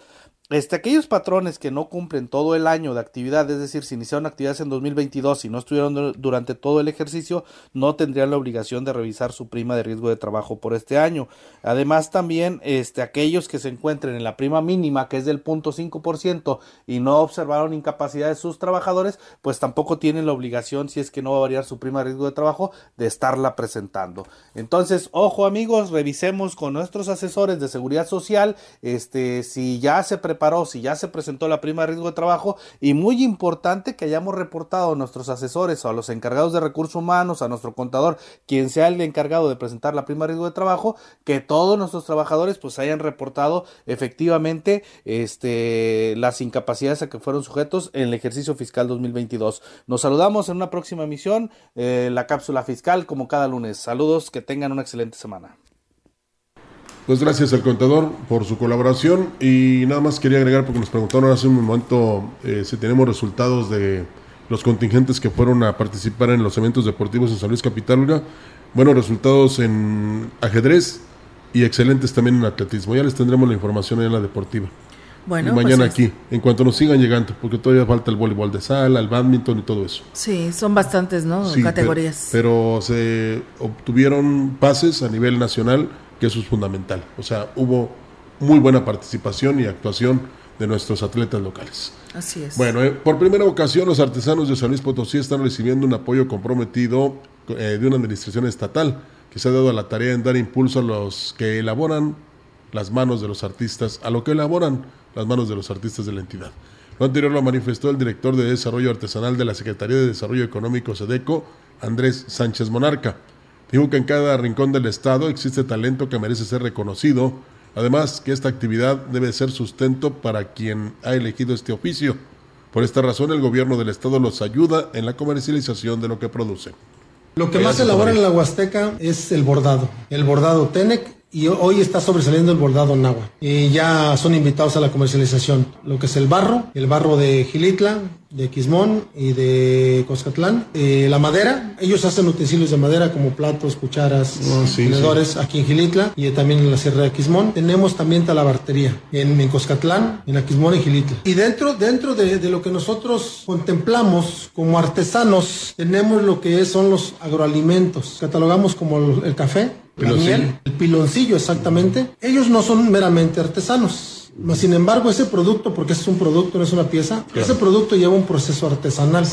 Este, aquellos patrones que no cumplen todo el año de actividad, es decir, si iniciaron actividades en 2022 y no estuvieron durante todo el ejercicio, no tendrían la obligación de revisar su prima de riesgo de trabajo por este año. Además, también este, aquellos que se encuentren en la prima mínima, que es del 0.5%, y no observaron incapacidad de sus trabajadores, pues tampoco tienen la obligación, si es que no va a variar su prima de riesgo de trabajo, de estarla presentando. Entonces, ojo amigos, revisemos con nuestros asesores de seguridad social, este, si ya se prepara preparó, si ya se presentó la prima de riesgo de trabajo y muy importante que hayamos reportado a nuestros asesores o a los encargados de recursos humanos, a nuestro contador, quien sea el encargado de presentar la prima de riesgo de trabajo, que todos nuestros trabajadores pues hayan reportado efectivamente este, las incapacidades a que fueron sujetos en el ejercicio fiscal 2022. Nos saludamos en una próxima emisión, eh, la cápsula fiscal como cada lunes. Saludos, que tengan una excelente semana. Pues gracias al contador por su colaboración y nada más quería agregar porque nos preguntaron hace un momento eh, si tenemos resultados de los contingentes que fueron a participar en los eventos deportivos en San Luis Capital. Buenos resultados en ajedrez y excelentes también en atletismo. Ya les tendremos la información en la deportiva. Bueno, pues mañana aquí, en cuanto nos sigan llegando, porque todavía falta el voleibol de sala, el badminton y todo eso. Sí, son bastantes, ¿no? Categorías. pero, se obtuvieron pases a nivel nacional que eso es fundamental. O sea, hubo muy buena participación y actuación de nuestros atletas locales. Así es. Bueno, eh, por primera ocasión los artesanos de San Luis Potosí están recibiendo un apoyo comprometido eh, de una administración estatal que se ha dado a la tarea en dar impulso a los que elaboran las manos de los artistas, a lo que elaboran las manos de los artistas de la entidad. Lo anterior lo manifestó el director de Desarrollo Artesanal de la Secretaría de Desarrollo Económico SEDECO, Andrés Sánchez Monarca. Dijo que en cada rincón del Estado existe talento que merece ser reconocido, además que esta actividad debe ser sustento para quien ha elegido este oficio. Por esta razón el gobierno del Estado los ayuda en la comercialización de lo que producen. Lo que más se elabora en la Huasteca es el bordado. El bordado Tenec y hoy está sobresaliendo el bordado Nahua. Y ya son invitados a la comercialización. Lo que es el barro, el barro de Gilitla, de Quismón y de Coscatlán. Eh, la madera, ellos hacen utensilios de madera como platos, cucharas, oh, tenedores aquí en Gilitla y también en la Sierra de Quismón. Tenemos también talabartería en, en Coscatlán, en Aquismón y Gilitla. Y dentro, dentro de, de, lo que nosotros contemplamos como artesanos, tenemos lo que son los agroalimentos. Catalogamos como el café, el piloncillo exactamente, ellos no son meramente artesanos. Sin embargo, ese producto, porque es un producto, no es una pieza, ese producto lleva un proceso artesanal.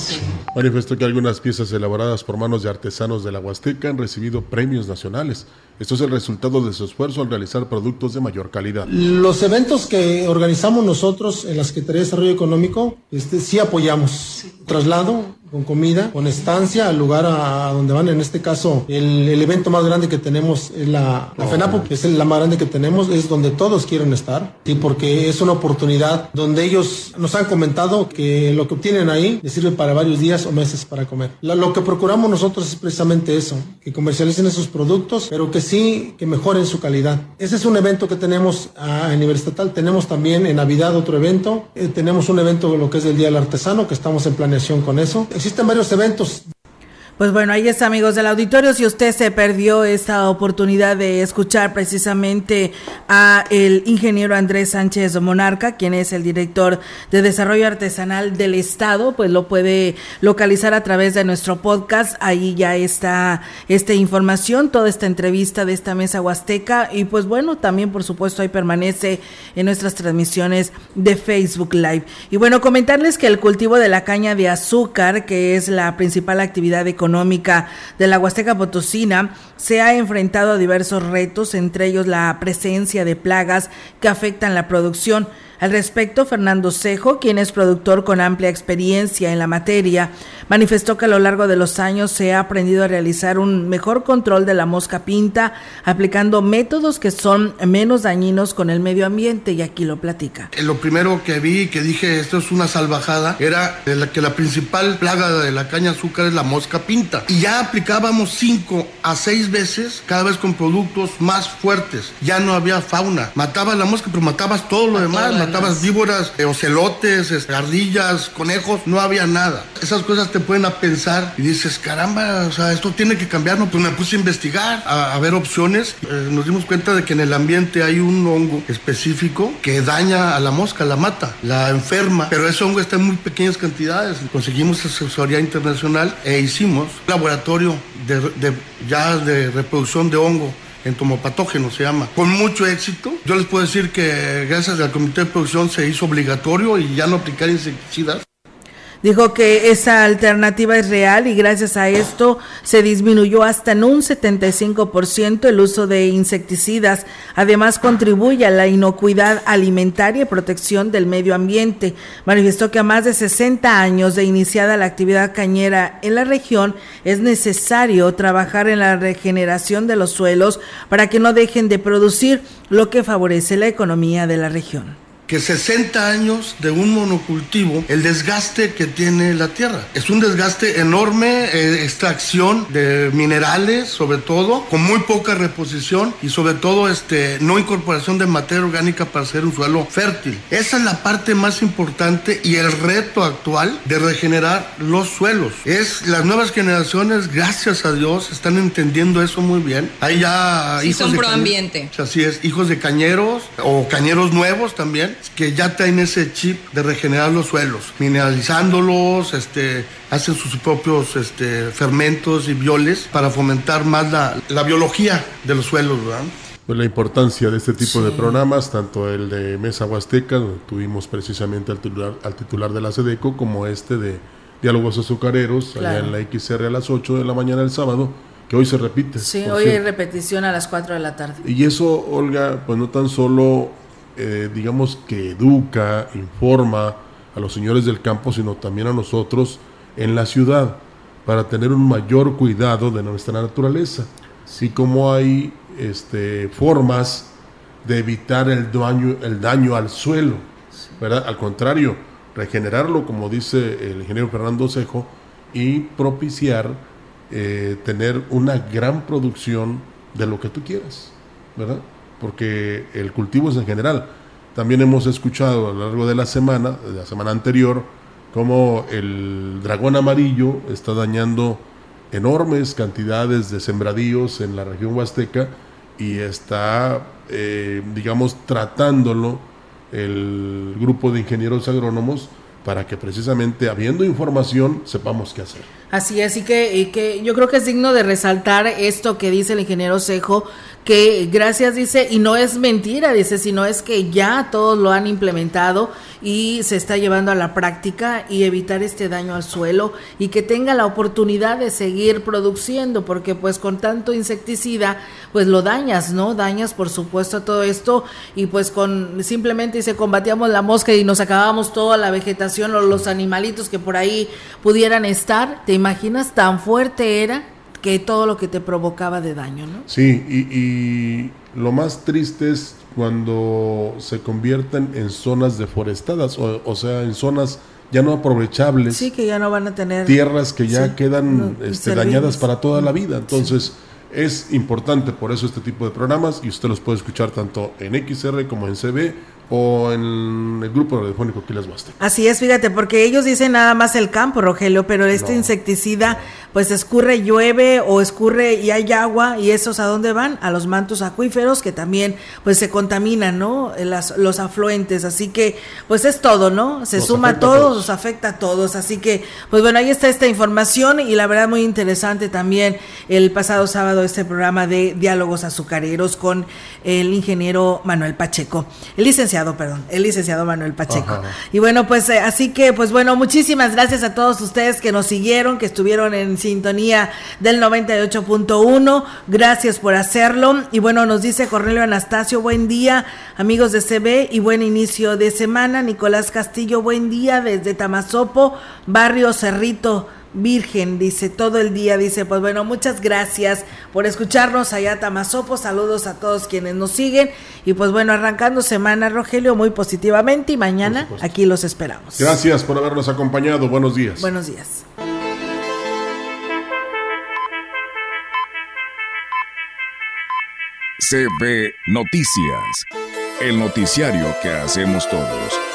Manifestó que algunas piezas elaboradas por manos de artesanos de la Huasteca han recibido premios nacionales. Esto es el resultado de su esfuerzo al realizar productos de mayor calidad. Los eventos que organizamos nosotros en la Secretaría de Desarrollo Económico, este, sí apoyamos. Traslado, con comida, con estancia al lugar a, donde van. En este caso, el, evento más grande que tenemos es la, la FENAPO, que es la más grande que tenemos, es donde todos quieren estar, ¿sí? porque es una oportunidad donde ellos nos han comentado que lo que obtienen ahí les sirve para varios días o meses para comer. Lo, que procuramos nosotros es precisamente eso, que comercialicen esos productos, pero que sí, que mejoren su calidad. Ese es un evento que tenemos a, nivel estatal. Tenemos también en Navidad otro evento. Eh, tenemos un evento, lo que es el Día del Artesano, que estamos en planeación con eso existen varios eventos pues bueno, ahí está, amigos del auditorio. Si usted se perdió esta oportunidad de escuchar precisamente a el ingeniero Andrés Sánchez Monarca, quien es el director de Desarrollo Artesanal del Estado, pues lo puede localizar a través de nuestro podcast. Ahí ya está esta información, toda esta entrevista de esta mesa huasteca. Y pues bueno, también por supuesto ahí permanece en nuestras transmisiones de Facebook Live. Y bueno, comentarles que el cultivo de la caña de azúcar, que es la principal actividad económica, económica de la Huasteca Potosina se ha enfrentado a diversos retos, entre ellos la presencia de plagas que afectan la producción. Al respecto, Fernando Cejo, quien es productor con amplia experiencia en la materia, manifestó que a lo largo de los años se ha aprendido a realizar un mejor control de la mosca pinta, aplicando métodos que son menos dañinos con el medio ambiente, y aquí lo platica. Eh, lo primero que vi, que dije esto es una salvajada, era que la principal plaga de la caña azúcar es la mosca pinta. Y ya aplicábamos cinco a seis veces, cada vez con productos más fuertes. Ya no había fauna. Matabas la mosca, pero matabas todo lo demás matabas víboras, eh, ocelotes, este, ardillas, conejos, no había nada. Esas cosas te pueden a pensar y dices, caramba, o sea, esto tiene que cambiar. No, pues me puse a investigar, a, ver opciones. Eh, nos dimos cuenta de que en el ambiente hay un hongo específico que daña a la mosca, la mata, la enferma, pero ese hongo está en muy pequeñas cantidades. Conseguimos asesoría internacional e hicimos un laboratorio de, ya de reproducción de hongo entomopatógeno se llama, con mucho éxito. Yo les puedo decir que gracias al comité de producción se hizo obligatorio y ya no aplicar insecticidas. Dijo que esa alternativa es real y gracias a esto se disminuyó hasta en un 75% el uso de insecticidas. Además contribuye a la inocuidad alimentaria y protección del medio ambiente. Manifestó que a más de 60 años de iniciada la actividad cañera en la región es necesario trabajar en la regeneración de los suelos para que no dejen de producir, lo que favorece la economía de la región que 60 años de un monocultivo, el desgaste que tiene la tierra. Es un desgaste enorme, eh, extracción de minerales, sobre todo, con muy poca reposición y sobre todo este, no incorporación de materia orgánica para hacer un suelo fértil. Esa es la parte más importante y el reto actual de regenerar los suelos. Es las nuevas generaciones, gracias a Dios, están entendiendo eso muy bien. Hay ya hijos son pro ambiente. Así es, hijos de cañeros o cañeros nuevos también que ya traen ese chip de regenerar los suelos, mineralizándolos, este, hacen sus propios este, fermentos y violes para fomentar más la, la biología de los suelos, ¿verdad? Pues la importancia de este tipo de programas, tanto el de Mesa Huasteca, donde tuvimos precisamente al titular, al titular de la SEDECO, como este de Diálogos Azucareros, allá en la XR a las 8 de la mañana el sábado, que hoy se repite. Sí, hoy hay repetición a las 4 de la tarde. Y eso, Olga, pues no tan solo eh, digamos que educa, informa a los señores del campo, sino también a nosotros en la ciudad, para tener un mayor cuidado de nuestra naturaleza. Así como hay este, formas de evitar el daño, el daño al suelo, ¿verdad? Al contrario, regenerarlo, como dice el ingeniero Fernando Cejo, y propiciar eh, tener una gran producción de lo que tú quieras, ¿verdad? Porque el cultivo es en general. También hemos escuchado a lo largo de la semana, de la semana anterior, cómo el dragón amarillo está dañando enormes cantidades de sembradíos en la región huasteca y está, eh, digamos, tratándolo el grupo de ingenieros agrónomos para que precisamente habiendo información sepamos qué hacer. Así, que, y que yo creo que es digno de resaltar esto que dice el ingeniero Cejo, que gracias dice, y no es mentira, dice, sino es que ya todos lo han implementado y se está llevando a la práctica y evitar este daño al suelo y que tenga la oportunidad de seguir produciendo, porque pues con tanto insecticida, pues lo dañas, ¿no? Dañas por supuesto todo esto y pues con simplemente dice, combatíamos la mosca y nos acabamos toda la vegetación o los animalitos que por ahí pudieran estar, ¿te imaginas tan fuerte era? Que todo lo que te provocaba de daño, ¿no? Sí, y, lo más triste es cuando se convierten en zonas deforestadas, o, sea, en zonas ya no aprovechables. Sí, que ya no van a tener... Tierras que ya quedan este, dañadas para toda la vida. Entonces, es importante por eso este tipo de programas y usted los puede escuchar tanto en XR como en CB o en el grupo radiofónico Quilas Huasteca. Así es, fíjate, porque ellos dicen nada más el campo, Rogelio, pero este insecticida pues escurre, llueve o escurre y hay agua y esos a dónde van? A los mantos acuíferos que también pues se contaminan, ¿no? Las, los afluentes, así que pues es todo, ¿no? Se suma a todos, nos afecta a todos, así que pues bueno, ahí está esta información y la verdad muy interesante también el pasado sábado este programa de diálogos azucareros con el ingeniero Manuel Pacheco, el licenciado, perdón, el licenciado Manuel Pacheco. Y bueno, pues eh, así que pues bueno, muchísimas gracias a todos ustedes que nos siguieron, que estuvieron en sintonía del 98.1. Gracias por hacerlo. Y bueno, nos dice Cornelio Anastasio, buen día, amigos de CB y buen inicio de semana. Nicolás Castillo, buen día desde Tamazopo, barrio Cerrito. Virgen, dice todo el día, dice, pues bueno, muchas gracias por escucharnos allá Tamazopo, saludos a todos quienes nos siguen y pues bueno, arrancando semana Rogelio muy positivamente y mañana aquí los esperamos. Gracias por habernos acompañado, buenos días. Buenos días. CB Noticias, el noticiario que hacemos todos.